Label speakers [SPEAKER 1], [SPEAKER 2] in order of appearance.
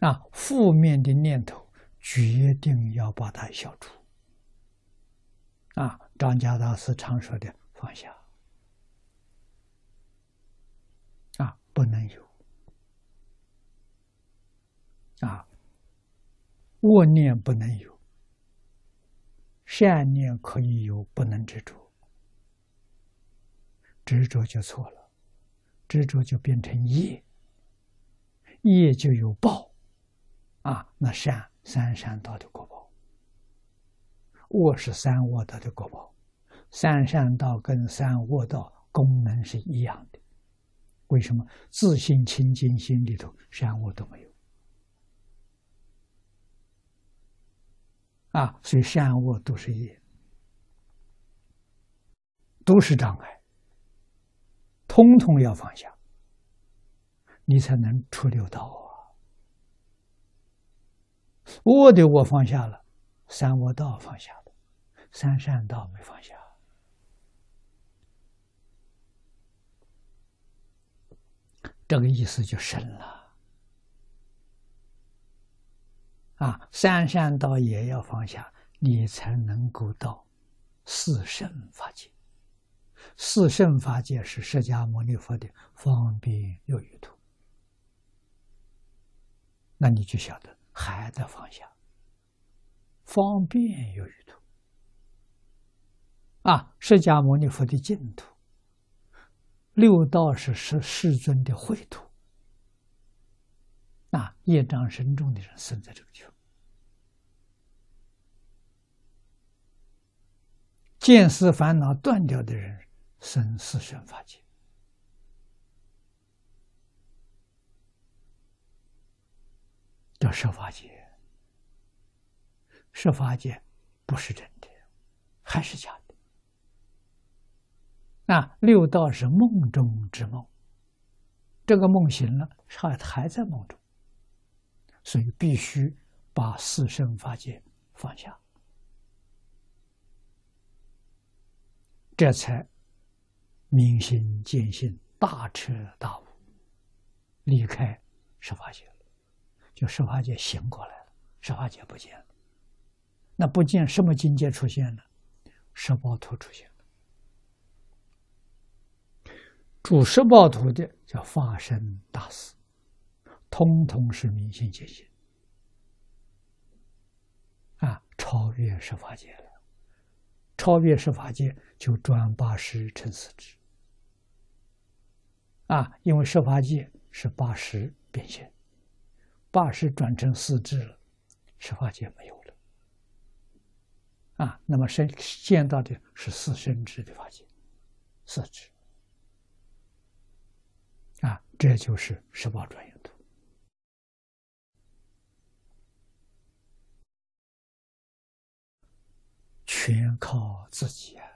[SPEAKER 1] 啊，负面的念头决定要把它消除。啊，张家大师常说的放下，啊，不能有，啊，恶念不能有，善念可以有，不能执着，执着就错了，执着就变成业，业就有报，啊，那善三善道的果报。恶是三恶道的果报，三善道跟三恶道功能是一样的。为什么自信清净心里头善恶都没有？啊，所以善恶都是业，都是障碍，通通要放下，你才能出六道啊。我的我放下了，三恶道放下了。三善道没放下，这个意思就深了。啊，三善道也要放下，你才能够到四圣法界。四圣法界是释迦牟尼佛的方便有余土，那你就晓得还得放下方便有余土。啊，释迦牟尼佛的净土，六道是世世尊的秽土。啊，业障深重的人生在这个地方，见思烦恼断掉的人生四圣法界，叫设法界。设法界不是真的，还是假的。那六道是梦中之梦，这个梦醒了，还还在梦中，所以必须把四生法界放下，这才明心见性，大彻大悟，离开十法界，就十法界醒过来了，十法界不见了，那不见什么境界出现了？十宝图出现了。主十报图的叫法身大师，通通是明心见性啊，超越十法界了。超越十法界，就转八十乘四智啊，因为十法界是八十变现，八十转成四肢了，十法界没有了啊。那么生见到的是四生智的法界，四肢。啊，这就是十宝转运图，全靠自己啊！